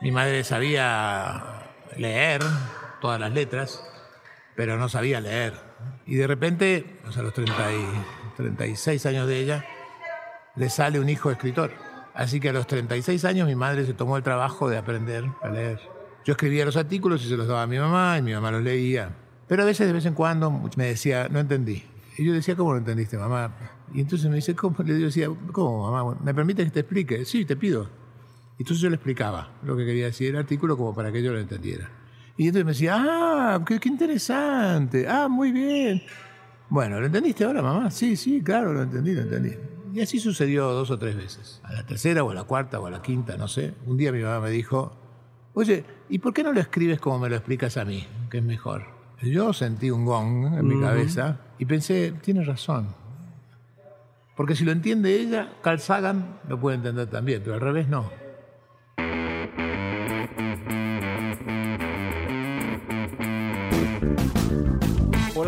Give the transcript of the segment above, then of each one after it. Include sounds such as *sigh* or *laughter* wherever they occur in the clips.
Mi madre sabía leer todas las letras, pero no sabía leer. Y de repente, a los 30 y 36 años de ella, le sale un hijo escritor. Así que a los 36 años mi madre se tomó el trabajo de aprender a leer. Yo escribía los artículos y se los daba a mi mamá y mi mamá los leía. Pero a veces, de vez en cuando, me decía, no entendí. Y yo decía, ¿cómo no entendiste, mamá? Y entonces me dice, ¿cómo? Le decía, ¿cómo, mamá? ¿Me permite que te explique? Sí, te pido. Entonces yo le explicaba lo que quería decir el artículo como para que yo lo entendiera. Y entonces me decía, ah, qué, qué interesante, ah, muy bien. Bueno, ¿lo entendiste ahora, mamá? Sí, sí, claro, lo entendí, lo entendí. Y así sucedió dos o tres veces. A la tercera o a la cuarta o a la quinta, no sé. Un día mi mamá me dijo, oye, ¿y por qué no lo escribes como me lo explicas a mí, que es mejor? Yo sentí un gong en mi cabeza y pensé, tiene razón. Porque si lo entiende ella, Carl Sagan lo puede entender también, pero al revés no.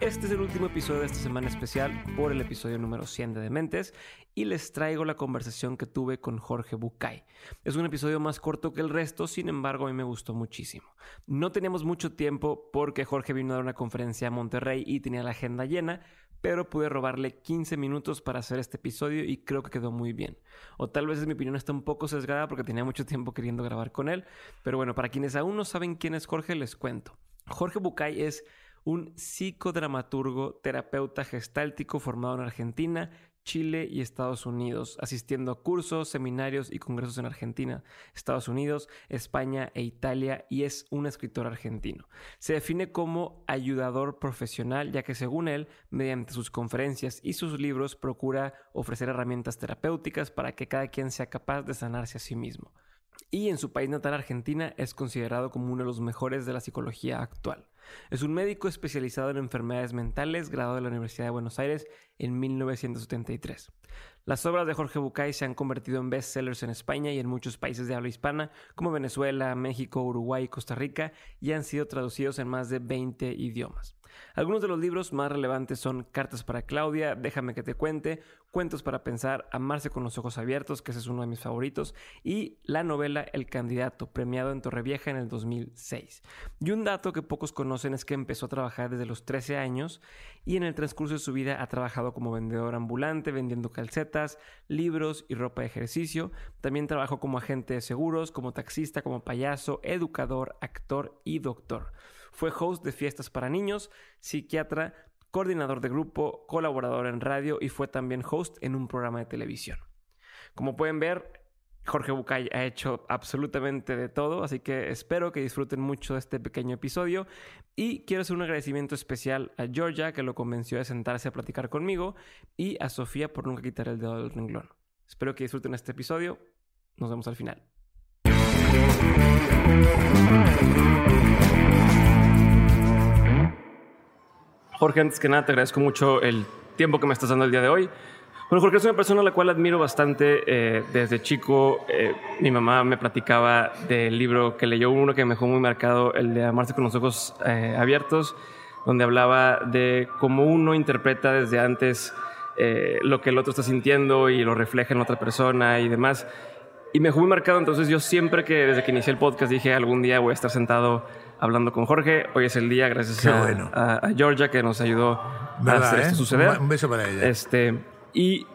Este es el último episodio de esta semana especial por el episodio número 100 de Dementes y les traigo la conversación que tuve con Jorge Bucay. Es un episodio más corto que el resto, sin embargo a mí me gustó muchísimo. No teníamos mucho tiempo porque Jorge vino a dar una conferencia a Monterrey y tenía la agenda llena, pero pude robarle 15 minutos para hacer este episodio y creo que quedó muy bien. O tal vez mi opinión está un poco sesgada porque tenía mucho tiempo queriendo grabar con él, pero bueno, para quienes aún no saben quién es Jorge, les cuento. Jorge Bucay es un psicodramaturgo, terapeuta gestáltico formado en Argentina, Chile y Estados Unidos, asistiendo a cursos, seminarios y congresos en Argentina, Estados Unidos, España e Italia y es un escritor argentino. Se define como ayudador profesional ya que según él, mediante sus conferencias y sus libros procura ofrecer herramientas terapéuticas para que cada quien sea capaz de sanarse a sí mismo. Y en su país natal Argentina es considerado como uno de los mejores de la psicología actual. Es un médico especializado en enfermedades mentales, graduado de la Universidad de Buenos Aires en 1973. Las obras de Jorge Bucay se han convertido en bestsellers en España y en muchos países de habla hispana, como Venezuela, México, Uruguay y Costa Rica, y han sido traducidos en más de 20 idiomas. Algunos de los libros más relevantes son Cartas para Claudia, Déjame que te cuente, Cuentos para pensar, Amarse con los ojos abiertos, que ese es uno de mis favoritos, y la novela El candidato, premiado en Torrevieja en el 2006. Y un dato que pocos conocen es que empezó a trabajar desde los 13 años y en el transcurso de su vida ha trabajado como vendedor ambulante, vendiendo calcetas, libros y ropa de ejercicio. También trabajó como agente de seguros, como taxista, como payaso, educador, actor y doctor. Fue host de fiestas para niños, psiquiatra, coordinador de grupo, colaborador en radio y fue también host en un programa de televisión. Como pueden ver, Jorge Bucay ha hecho absolutamente de todo, así que espero que disfruten mucho de este pequeño episodio y quiero hacer un agradecimiento especial a Georgia que lo convenció de sentarse a platicar conmigo y a Sofía por nunca quitar el dedo del renglón. Espero que disfruten este episodio. Nos vemos al final. Jorge, antes que nada, te agradezco mucho el tiempo que me estás dando el día de hoy. Bueno, Jorge es una persona a la cual admiro bastante. Eh, desde chico, eh, mi mamá me platicaba del libro que leyó uno que me dejó muy marcado, el de Amarse con los ojos eh, abiertos, donde hablaba de cómo uno interpreta desde antes lo que el otro está sintiendo y lo refleja en otra persona y demás. Y me dejó muy marcado, entonces yo siempre que desde que inicié el podcast dije algún día voy a estar sentado hablando con Jorge. Hoy es el día, gracias a, Georgia que nos ayudó a hacer esto suceder. Un beso para ella. Este, y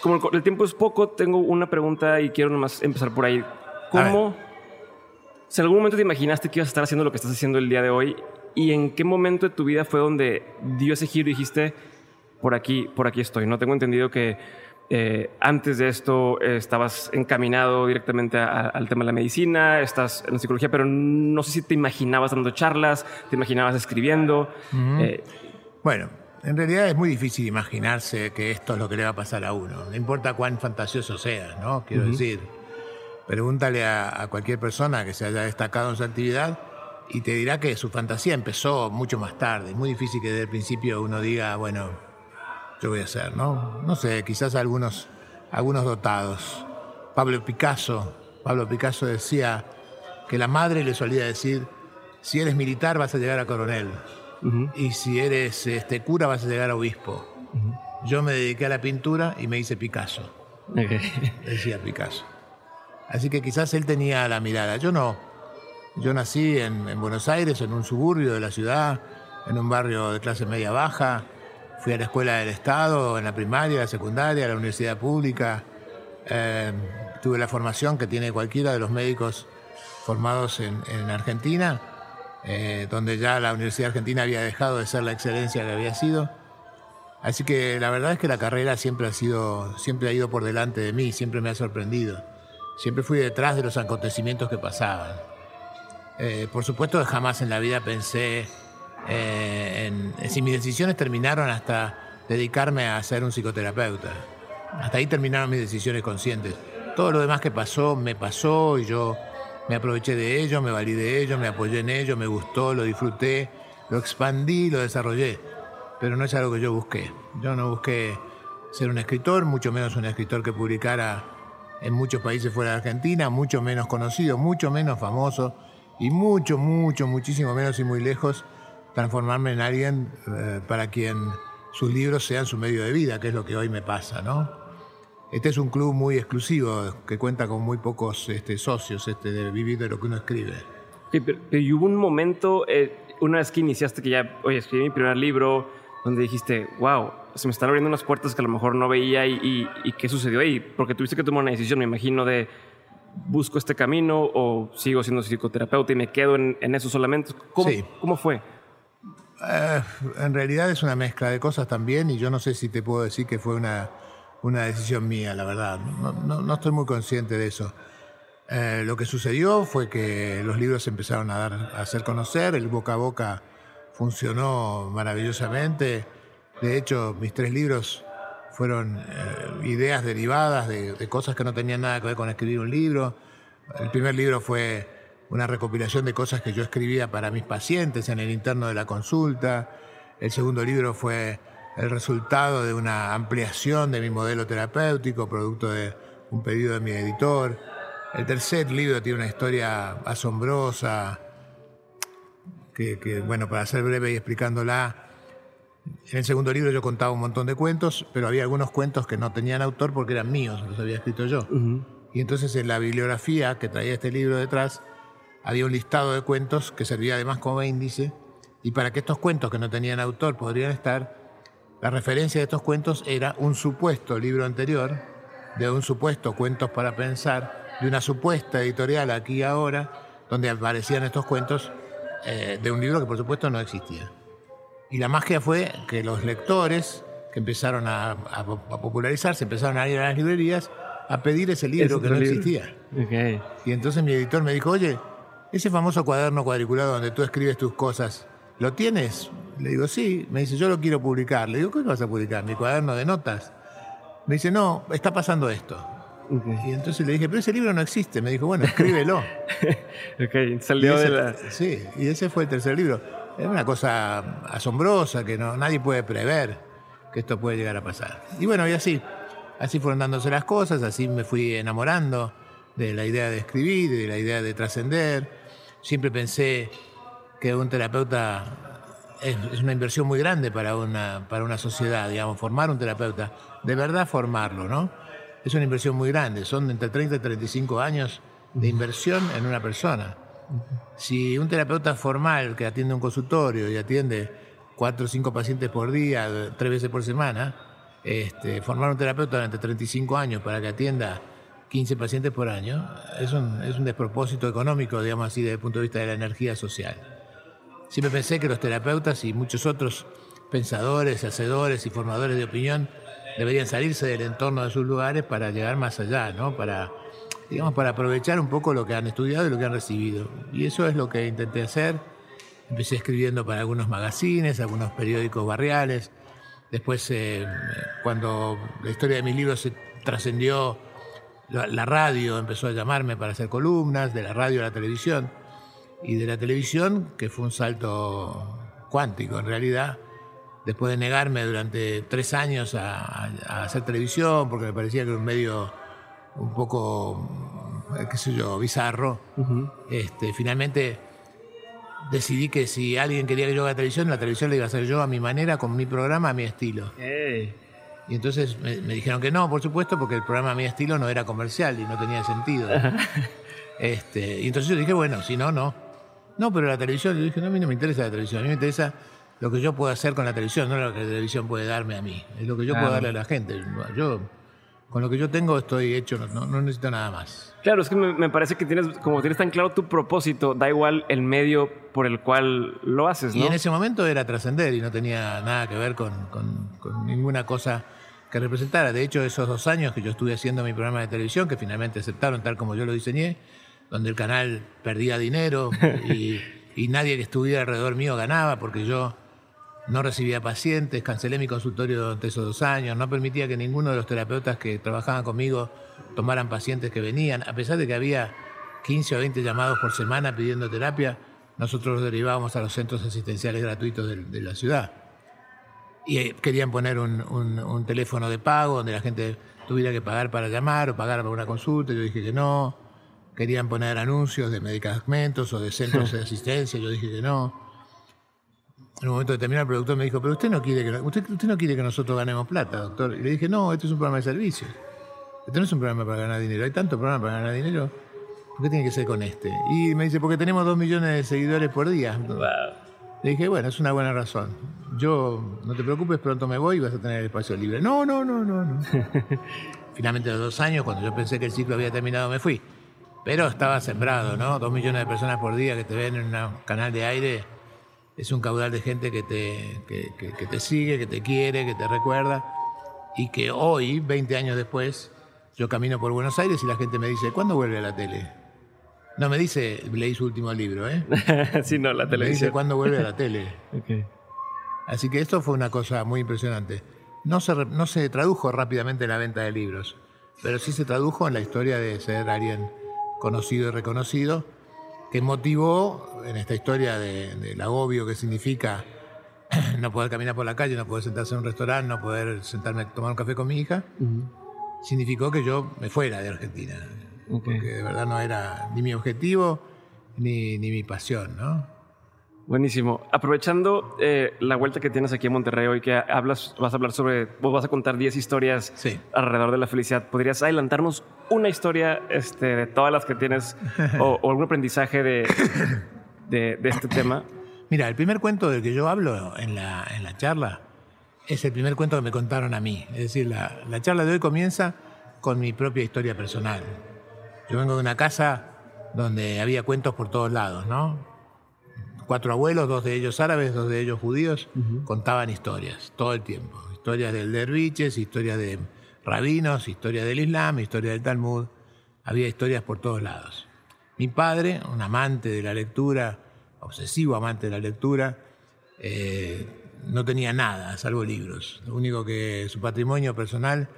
como el, tiempo es poco, tengo una pregunta y quiero nomás empezar por ahí. ¿Cómo, si en algún momento te imaginaste que ibas a estar haciendo lo que estás haciendo el día de hoy y en qué momento de tu vida fue donde dio ese giro y dijiste, por aquí, por aquí estoy? No tengo entendido que eh, antes de esto eh, estabas encaminado directamente al tema de la medicina, estás en la psicología, pero no sé si te imaginabas dando charlas, te imaginabas escribiendo. Eh, bueno, en realidad es muy difícil imaginarse que esto es lo que le va a pasar a uno. No importa cuán fantasioso sea, ¿no? Quiero decir, pregúntale a, cualquier persona que se haya destacado en su actividad y te dirá que su fantasía empezó mucho más tarde. Es muy difícil que desde el principio uno diga, bueno, yo voy a hacer, ¿no? No sé, quizás algunos, algunos dotados. Pablo Picasso, Pablo Picasso decía que la madre le solía decir, si eres militar vas a llegar a coronel, y si eres este, cura vas a llegar a obispo. Yo me dediqué a la pintura y me hice Picasso. Decía Picasso. Así que quizás él tenía la mirada. Yo no. Yo nací en, Buenos Aires, en un suburbio de la ciudad, en un barrio de clase media baja. Fui a la escuela del Estado, en la primaria, la secundaria, la universidad pública. Eh, tuve la formación que tiene cualquiera de los médicos formados en, Argentina, eh, donde ya la Universidad Argentina había dejado de ser la excelencia que había sido. Así que la verdad es que la carrera siempre ha sido, siempre ha ido por delante de mí, siempre me ha sorprendido. Siempre fui detrás de los acontecimientos que pasaban. Eh, por supuesto jamás en la vida pensé eh, si mis decisiones terminaron hasta dedicarme a ser un psicoterapeuta. Hasta ahí terminaron mis decisiones conscientes. Todo lo demás que pasó, me pasó y yo me aproveché de ello, me valí de ello, me apoyé en ello, me gustó, lo disfruté, lo expandí, lo desarrollé pero no es algo que yo busqué. Yo no busqué ser un escritor, mucho menos un escritor que publicara en muchos países fuera de Argentina, mucho menos conocido, mucho menos famoso y mucho, mucho, muchísimo menos y muy lejos transformarme en alguien eh, para quien sus libros sean su medio de vida, que es lo que hoy me pasa, ¿no? Este es un club muy exclusivo que cuenta con muy pocos este, socios este, de vivir de lo que uno escribe. pero, hubo un momento, eh, una vez que iniciaste que ya, oye, escribí mi primer libro, donde dijiste, wow, se me están abriendo unas puertas que a lo mejor no veía y, qué sucedió ahí? Porque tuviste que tomar una decisión, me imagino, de busco este camino o sigo siendo psicoterapeuta y me quedo en, eso solamente. ¿Cómo, ¿cómo fue? Eh, en realidad es una mezcla de cosas también y yo no sé si te puedo decir que fue una, una decisión mía, la verdad. No, no, estoy muy consciente de eso. Eh, lo que sucedió fue que los libros se empezaron a, dar, a hacer conocer, el boca a boca funcionó maravillosamente. De hecho, mis tres libros fueron eh, ideas derivadas de, cosas que no tenían nada que ver con escribir un libro. El primer libro fue una recopilación de cosas que yo escribía para mis pacientes en el interno de la consulta. El segundo libro fue el resultado de una ampliación de mi modelo terapéutico, producto de un pedido de mi editor. El tercer libro tiene una historia asombrosa, que, bueno, para ser breve y explicándola, en el segundo libro yo contaba un montón de cuentos, pero había algunos cuentos que no tenían autor porque eran míos, los había escrito yo. Y entonces en la bibliografía que traía este libro detrás, había un listado de cuentos que servía además como índice, y para que estos cuentos que no tenían autor podrían estar, la referencia de estos cuentos era un supuesto libro anterior, de un supuesto Cuentos para Pensar, de una supuesta editorial aquí y ahora, donde aparecían estos cuentos eh, de un libro que por supuesto no existía. Y la magia fue que los lectores que empezaron a, popularizarse, empezaron a ir a las librerías a pedir ese libro que no existía. Y entonces mi editor me dijo, oye, ese famoso cuaderno cuadriculado donde tú escribes tus cosas, ¿lo tienes? Le digo, sí. Me dice, yo lo quiero publicar. Le digo, ¿qué vas a publicar? ¿Mi cuaderno de notas? Me dice, no, está pasando esto. Y entonces le dije, pero ese libro no existe. Me dijo, bueno, escríbelo. *laughs* ok, salió de la... Sí, y ese fue el tercer libro. Es una cosa asombrosa que no, nadie puede prever que esto puede llegar a pasar. Y bueno, y así. Así fueron dándose las cosas, así me fui enamorando de la idea de escribir, de la idea de trascender. Siempre pensé que un terapeuta es, es, una inversión muy grande para una, para una sociedad, digamos, formar un terapeuta, de verdad formarlo, ¿no? es una inversión muy grande, son entre 30 y 35 años de inversión en una persona. Si un terapeuta formal que atiende un consultorio y atiende cuatro o cinco pacientes por día, tres veces por semana, este, formar un terapeuta durante 35 años para que atienda 15 pacientes por año es un, es un despropósito económico, digamos así, desde el punto de vista de la energía social. Siempre pensé que los terapeutas y muchos otros pensadores, hacedores y formadores de opinión deberían salirse del entorno de sus lugares para llegar más allá, ¿no? Para, digamos, para aprovechar un poco lo que han estudiado y lo que han recibido. Y eso es lo que intenté hacer. Empecé escribiendo para algunos magazines, algunos periódicos barriales. Después, eh, cuando la historia de mis libros se trascendió, la, radio empezó a llamarme para hacer columnas, de la radio a la televisión. y de la televisión, que fue un salto cuántico en realidad, después de negarme durante tres años a, hacer televisión, porque me parecía que era un medio un poco, qué sé yo, bizarro, este, finalmente decidí que si alguien quería que yo haga televisión, la televisión la iba a hacer yo a mi manera, con mi programa, a mi estilo. Y entonces me, dijeron que no, por supuesto, porque el programa a mi estilo no era comercial y no tenía sentido. este, y entonces yo dije, bueno, si no, no. No, pero la televisión, yo dije, no, a mí no me interesa la televisión, a mí me interesa lo que yo puedo hacer con la televisión, no lo que la televisión puede darme a mí, es lo que yo puedo darle a la gente. Yo, con lo que yo tengo estoy hecho, no, no necesito nada más. Claro, es que me, parece que tienes, como tienes tan claro tu propósito, da igual el medio por el cual lo haces, ¿no? Y en ese momento era trascender y no tenía nada que ver con, con, ninguna cosa que representara. De hecho, esos dos años que yo estuve haciendo mi programa de televisión, que finalmente aceptaron tal como yo lo diseñé, donde el canal perdía dinero *laughs* y, y nadie que estuviera alrededor mío ganaba porque yo no recibía pacientes, cancelé mi consultorio durante esos dos años, no permitía que ninguno de los terapeutas que trabajaban conmigo tomaran pacientes que venían, a pesar de que había 15 o 20 llamados por semana pidiendo terapia, nosotros los derivábamos a los centros asistenciales gratuitos de, la ciudad. Y eh, querían poner un, teléfono de pago donde la gente tuviera que pagar para llamar o pagar para una consulta, yo dije que no. Querían poner anuncios de medicamentos o de centros de asistencia, yo dije que no. En un momento determinado el productor me dijo, pero usted no quiere que, usted, usted no quiere que nosotros ganemos plata, doctor. Y le dije, no, este es un programa de servicios. Este no es un programa para ganar dinero. Hay tantos programas para ganar dinero. ¿Por qué tiene que ser con este? Y me dice, porque tenemos dos millones de seguidores por día. Le dije, bueno, es una buena razón. Yo, no te preocupes, pronto me voy y vas a tener el espacio libre. No, no, no, no, no. *laughs* Finalmente, a los dos años, cuando yo pensé que el ciclo había terminado, me fui. Pero estaba sembrado, ¿no? Dos millones de personas por día que te ven en un canal de aire. Es un caudal de gente que te, que te sigue, que te quiere, que te recuerda. Y que hoy, 20 años después, yo camino por Buenos Aires y la gente me dice, ¿cuándo vuelve a la tele? No me dice, leí su último libro, ¿eh? *laughs* sí, no, la televisión. Me dice, ¿cuándo vuelve a la *laughs* tele? Así que esto fue una cosa muy impresionante. No se, no se tradujo rápidamente en la venta de libros, pero sí se tradujo en la historia de ser alguien conocido y reconocido, que motivó en esta historia del agobio que significa *clears throat* no poder caminar por la calle, no poder sentarse en un restaurante, no poder sentarme a tomar un café con mi hija, significó que yo me fuera de Argentina. Porque de verdad no era ni mi objetivo ni, ni mi pasión, ¿no? Buenísimo. Aprovechando eh, la vuelta que tienes aquí en Monterrey hoy, que hablas, vas a hablar sobre, vos vas a contar 10 historias alrededor de la felicidad. ¿Podrías adelantarnos una historia este, de todas las que tienes *laughs* o, algún aprendizaje de, de, de, este tema? Mira, el primer cuento del que yo hablo en la, en la charla es el primer cuento que me contaron a mí. Es decir, la, charla de hoy comienza con mi propia historia personal. Yo vengo de una casa donde había cuentos por todos lados, ¿no? Cuatro abuelos, dos de ellos árabes, dos de ellos judíos, contaban historias todo el tiempo. Historias del derviches, historias de rabinos, historias del Islam, historia del Talmud. Había historias por todos lados. Mi padre, un amante de la lectura, obsesivo amante de la lectura, eh, no tenía nada, salvo libros. Lo único que su patrimonio personal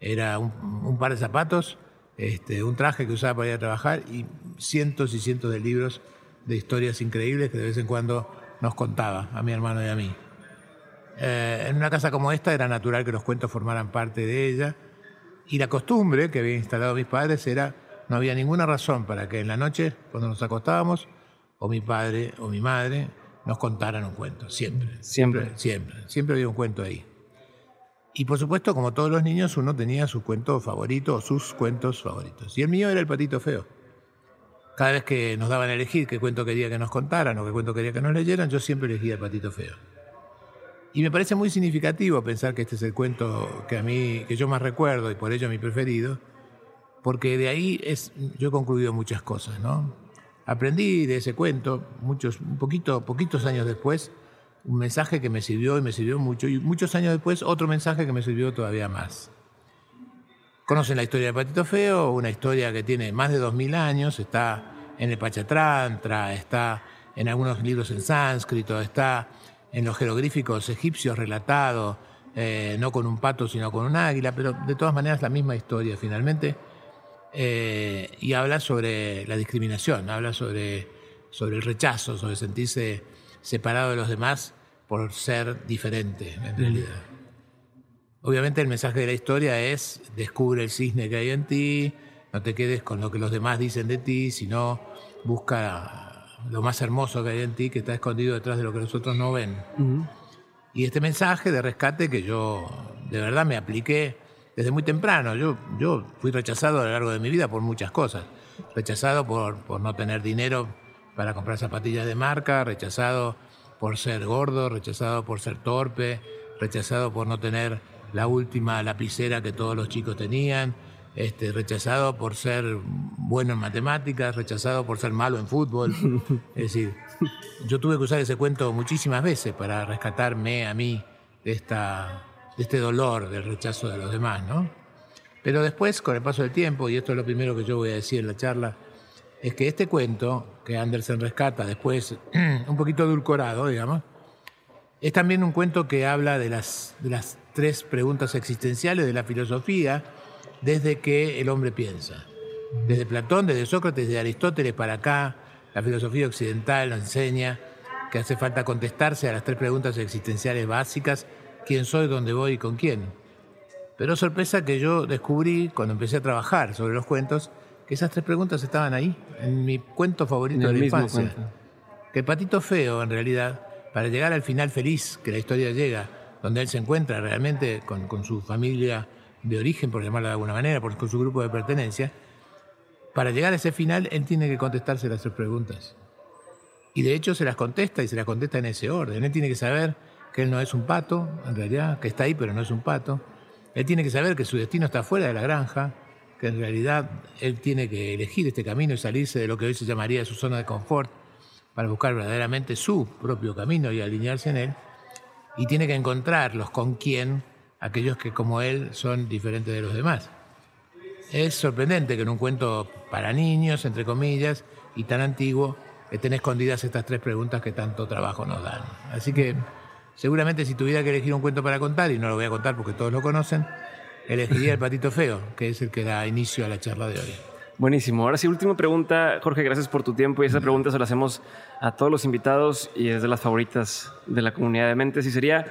era un, par de zapatos, este, un traje que usaba para ir a trabajar y cientos y cientos de libros de historias increíbles que de vez en cuando nos contaba a mi hermano y a mí. Eh, en una casa como esta era natural que los cuentos formaran parte de ella y la costumbre que habían instalado mis padres era, no había ninguna razón para que en la noche, cuando nos acostábamos, o mi padre o mi madre nos contaran un cuento, siempre. Siempre. Siempre, siempre había un cuento ahí. Y por supuesto, como todos los niños, uno tenía su cuento favorito o sus cuentos favoritos. Y el mío era el patito feo. Cada vez que nos daban a elegir qué cuento quería que nos contaran o qué cuento quería que nos leyeran, yo siempre elegía el patito feo. Y me parece muy significativo pensar que este es el cuento que a mí, que yo más recuerdo y por ello mi preferido, porque de ahí es, yo he concluido muchas cosas, ¿no? Aprendí de ese cuento, muchos, un poquito, poquitos años después, un mensaje que me sirvió y me sirvió mucho, y muchos años después otro mensaje que me sirvió todavía más. Conocen la historia de Patito Feo, una historia que tiene más de 2000 años, está en el Pachatrantra, está en algunos libros en sánscrito, está en los jeroglíficos egipcios relatado, eh, no con un pato sino con un águila, pero de todas maneras la misma historia finalmente eh, y habla sobre la discriminación, habla sobre sobre el rechazo, sobre sentirse separado de los demás por ser diferente, en realidad. Obviamente el mensaje de la historia es descubre el cisne que hay en ti, no te quedes con lo que los demás dicen de ti, sino busca lo más hermoso que hay en ti, que está escondido detrás de lo que los otros no ven. Y este mensaje de rescate que yo de verdad me apliqué desde muy temprano. Yo, yo fui rechazado a lo largo de mi vida por muchas cosas. Rechazado por, por no tener dinero para comprar zapatillas de marca, rechazado por ser gordo, rechazado por ser torpe, rechazado por no tener la última lapicera que todos los chicos tenían, este, rechazado por ser bueno en matemáticas, rechazado por ser malo en fútbol. *laughs* Es decir, yo tuve que usar ese cuento muchísimas veces para rescatarme a mí de, esta, de este dolor del rechazo de los demás, ¿no? Pero después, con el paso del tiempo, y esto es lo primero que yo voy a decir en la charla, es que este cuento que Andersen rescata después, *clears throat* un poquito edulcorado, digamos, es también un cuento que habla de las, de las tres preguntas existenciales de la filosofía desde que el hombre piensa. Desde Platón, desde Sócrates, desde Aristóteles para acá, la filosofía occidental nos enseña que hace falta contestarse a las tres preguntas existenciales básicas, quién soy, dónde voy y con quién. Pero sorpresa que yo descubrí cuando empecé a trabajar sobre los cuentos, que esas tres preguntas estaban ahí, en mi cuento favorito de la infancia. Que el patito feo, en realidad, para llegar al final feliz que la historia llega, donde él se encuentra realmente con, con su familia de origen, por llamarlo de alguna manera, por, con su grupo de pertenencia, para llegar a ese final él tiene que contestarse las tres preguntas. Y de hecho se las contesta y se las contesta en ese orden. Él tiene que saber que él no es un pato, en realidad, que está ahí pero no es un pato. Él tiene que saber que su destino está fuera de la granja, que en realidad él tiene que elegir este camino y salirse de lo que hoy se llamaría su zona de confort para buscar verdaderamente su propio camino y alinearse en él. Y tiene que encontrarlos con quién aquellos que como él son diferentes de los demás. Es sorprendente que en un cuento para niños, entre comillas, y tan antiguo, estén escondidas estas tres preguntas que tanto trabajo nos dan. Así que seguramente si tuviera que elegir un cuento para contar, y no lo voy a contar porque todos lo conocen, elegiría El Patito Feo, que es el que da inicio a la charla de hoy. Buenísimo. Ahora sí, última pregunta. Jorge, gracias por tu tiempo. Y esa pregunta se la hacemos a todos los invitados y es de las favoritas de la comunidad de mentes. Y sería,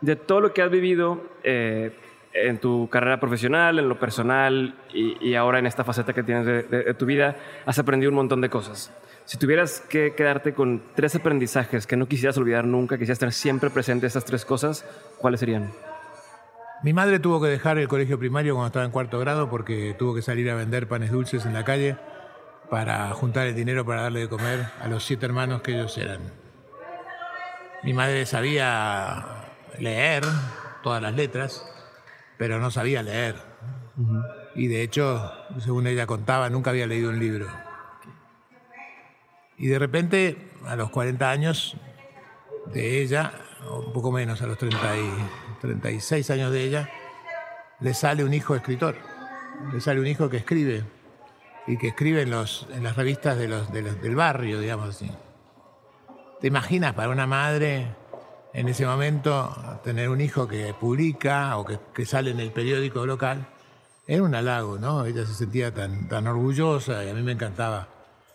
de todo lo que has vivido eh, en tu carrera profesional, en lo personal y, ahora en esta faceta que tienes de, tu vida, has aprendido un montón de cosas. Si tuvieras que quedarte con tres aprendizajes que no quisieras olvidar nunca, quisieras tener siempre presente estas tres cosas, ¿cuáles serían? Mi madre tuvo que dejar el colegio primario cuando estaba en cuarto grado porque tuvo que salir a vender panes dulces en la calle para juntar el dinero para darle de comer a los siete hermanos que ellos eran. Mi madre sabía leer todas las letras, pero no sabía leer. Y de hecho, según ella contaba, nunca había leído un libro. Y de repente, a los 40 años de ella, o un poco menos, a los 30 y, 36 años de ella, le sale un hijo escritor. Le sale un hijo que escribe y que escribe en, los, en las revistas de los, del barrio, digamos así. ¿Te imaginas para una madre en ese momento tener un hijo que publica o que, sale en el periódico local era un halago, ¿no? Ella se sentía tan, tan orgullosa y a mí me encantaba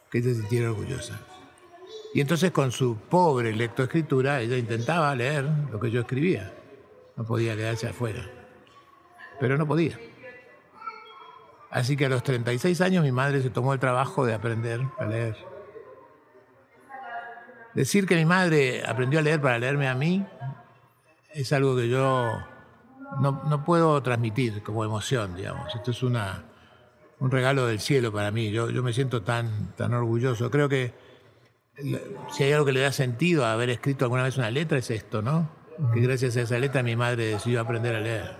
que ella se sintiera orgullosa. Y entonces con su pobre lectoescritura ella intentaba leer lo que yo escribía. No podía quedarse afuera. Pero no podía. Así que a los 36 años mi madre se tomó el trabajo de aprender a leer. Decir que mi madre aprendió a leer para leerme a mí es algo que yo no, puedo transmitir como emoción, digamos. Esto es una, un regalo del cielo para mí. Yo, yo me siento tan, tan orgulloso. Creo que si hay algo que le da sentido a haber escrito alguna vez una letra es esto, ¿no? Que gracias a esa letra mi madre decidió aprender a leer.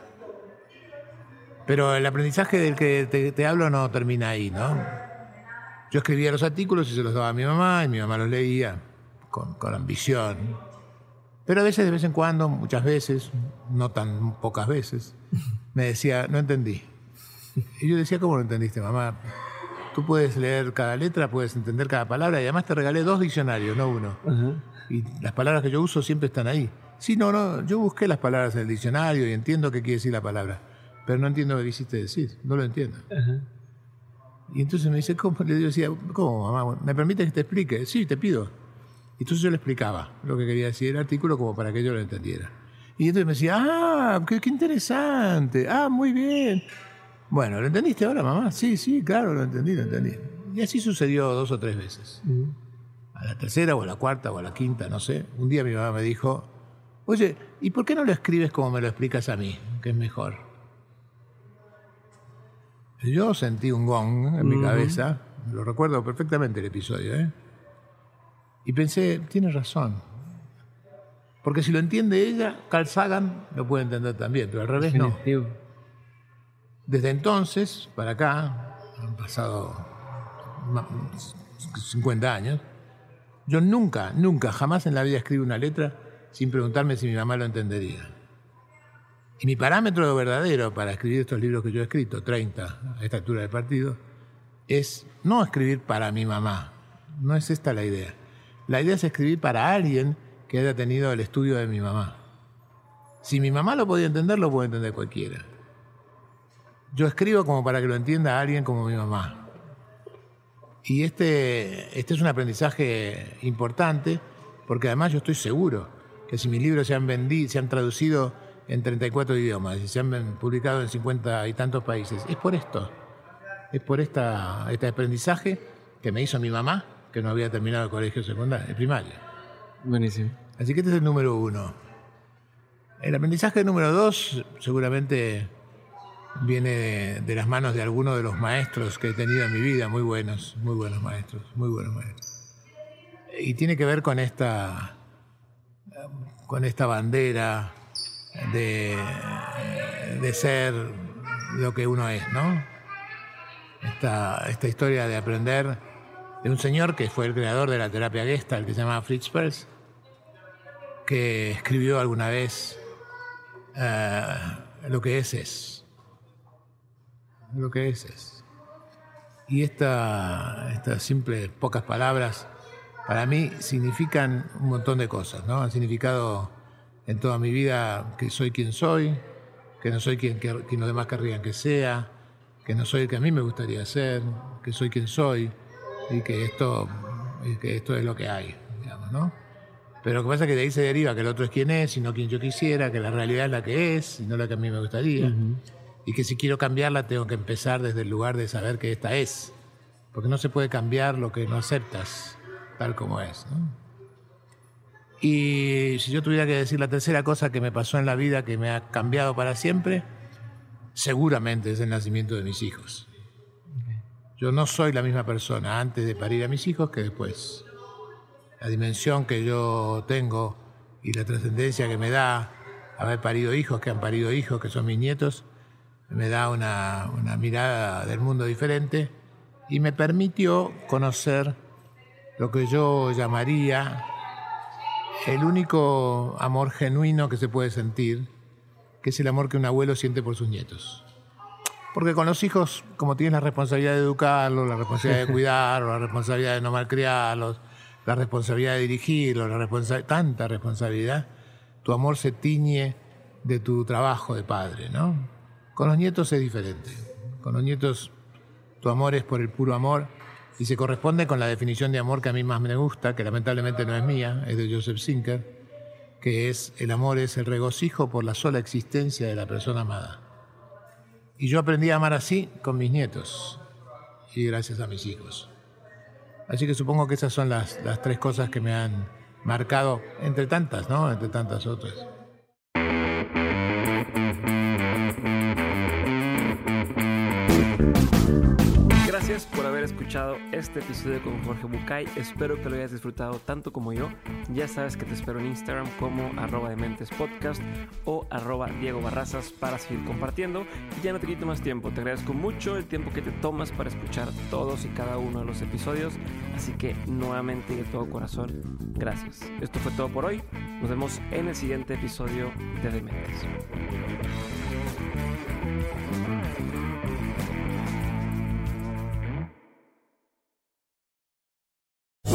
Pero el aprendizaje del que te, te hablo no termina ahí, ¿no? Yo escribía los artículos y se los daba a mi mamá y mi mamá los leía con, ambición. Pero a veces, de vez en cuando, muchas veces, no tan pocas veces, me decía, no entendí. Y yo decía, ¿cómo no entendiste, mamá? Tú puedes leer cada letra, puedes entender cada palabra y además te regalé dos diccionarios, no uno. Y las palabras que yo uso siempre están ahí. Sí, no, no, yo busqué las palabras en el diccionario y entiendo qué quiere decir la palabra, pero no entiendo qué quisiste decir, no lo entiendo. Y entonces me dice, ¿cómo? Le decía, ¿cómo, mamá? ¿Me permite que te explique? Sí, te pido. Y entonces yo le explicaba lo que quería decir el artículo como para que yo lo entendiera. Y entonces me decía, ah, qué, qué interesante, ah, muy bien. Bueno, ¿lo entendiste ahora, mamá? Sí, sí, claro, lo entendí, lo entendí. Y así sucedió dos o tres veces. A la tercera o a la cuarta o a la quinta, no sé. Un día mi mamá me dijo, oye, ¿y por qué no lo escribes como me lo explicas a mí, que es mejor? Yo sentí un gong en mi cabeza, lo recuerdo perfectamente el episodio, ¿eh? Y pensé, tiene razón. Porque si lo entiende ella, Carl Sagan lo puede entender también, pero al revés no. Desde entonces, para acá, han pasado 50 años, yo nunca, nunca, jamás en la vida escribo una letra sin preguntarme si mi mamá lo entendería. Y mi parámetro verdadero para escribir estos libros que yo he escrito, 30 a esta altura del partido, es no escribir para mi mamá. No es esta la idea. La idea es escribir para alguien que haya tenido el estudio de mi mamá. Si mi mamá lo podía entender, lo puede entender cualquiera. Yo escribo como para que lo entienda alguien como mi mamá. Y este, este es un aprendizaje importante, porque además yo estoy seguro que si mis libros se han vendido, se han traducido en 34 idiomas y se han publicado en 50 y tantos países. Es por esto, es por este aprendizaje que me hizo mi mamá, que no había terminado el colegio secundario, el primario. Buenísimo. Así que este es el número uno. El aprendizaje número dos seguramente viene de, de las manos de algunos de los maestros que he tenido en mi vida, muy buenos, muy buenos maestros, muy buenos maestros. Y tiene que ver con esta, con esta bandera de, de ser lo que uno es, ¿no? Esta, esta historia de aprender de un señor que fue el creador de la terapia Gestalt, que se llama Fritz Perls, que escribió alguna vez eh, lo que es es. Lo que es es. Y esta, estas simples pocas palabras para mí significan un montón de cosas, ¿no? Han significado en toda mi vida que soy quien soy, que no soy quien, quien los demás querrían que sea, que no soy el que a mí me gustaría ser, que soy quien soy y que esto, y que esto es lo que hay, digamos, ¿no? Pero lo que pasa es que de ahí se deriva que el otro es quien es y no quien yo quisiera, que la realidad es la que es y no la que a mí me gustaría. Y que si quiero cambiarla tengo que empezar desde el lugar de saber que esta es. Porque no se puede cambiar lo que no aceptas tal como es. ¿no? Y si yo tuviera que decir la tercera cosa que me pasó en la vida que me ha cambiado para siempre, seguramente es el nacimiento de mis hijos. Yo no soy la misma persona antes de parir a mis hijos que después. La dimensión que yo tengo y la trascendencia que me da haber parido hijos, que han parido hijos, que son mis nietos, me da una, una mirada del mundo diferente y me permitió conocer lo que yo llamaría el único amor genuino que se puede sentir, que es el amor que un abuelo siente por sus nietos. Porque con los hijos, como tienes la responsabilidad de educarlos, la responsabilidad de *laughs* cuidarlos, la responsabilidad de no malcriarlos, la responsabilidad de dirigirlos, la responsa tanta responsabilidad, tu amor se tiñe de tu trabajo de padre, ¿no? Con los nietos es diferente. Con los nietos tu amor es por el puro amor y se corresponde con la definición de amor que a mí más me gusta, que lamentablemente no es mía, es de Joseph Sinker, que es el amor es el regocijo por la sola existencia de la persona amada. Y yo aprendí a amar así con mis nietos y gracias a mis hijos. Así que supongo que esas son las, tres cosas que me han marcado, entre tantas, ¿no? Entre tantas otras. Por haber escuchado este episodio con Jorge Bucay. Espero que lo hayas disfrutado tanto como yo. Ya sabes que te espero en Instagram como arroba de mentes podcast o arroba Diego Barrazas para seguir compartiendo. Ya no te quito más tiempo. Te agradezco mucho el tiempo que te tomas para escuchar todos y cada uno de los episodios. Así que nuevamente y de todo corazón, gracias. Esto fue todo por hoy. Nos vemos en el siguiente episodio de Dementes.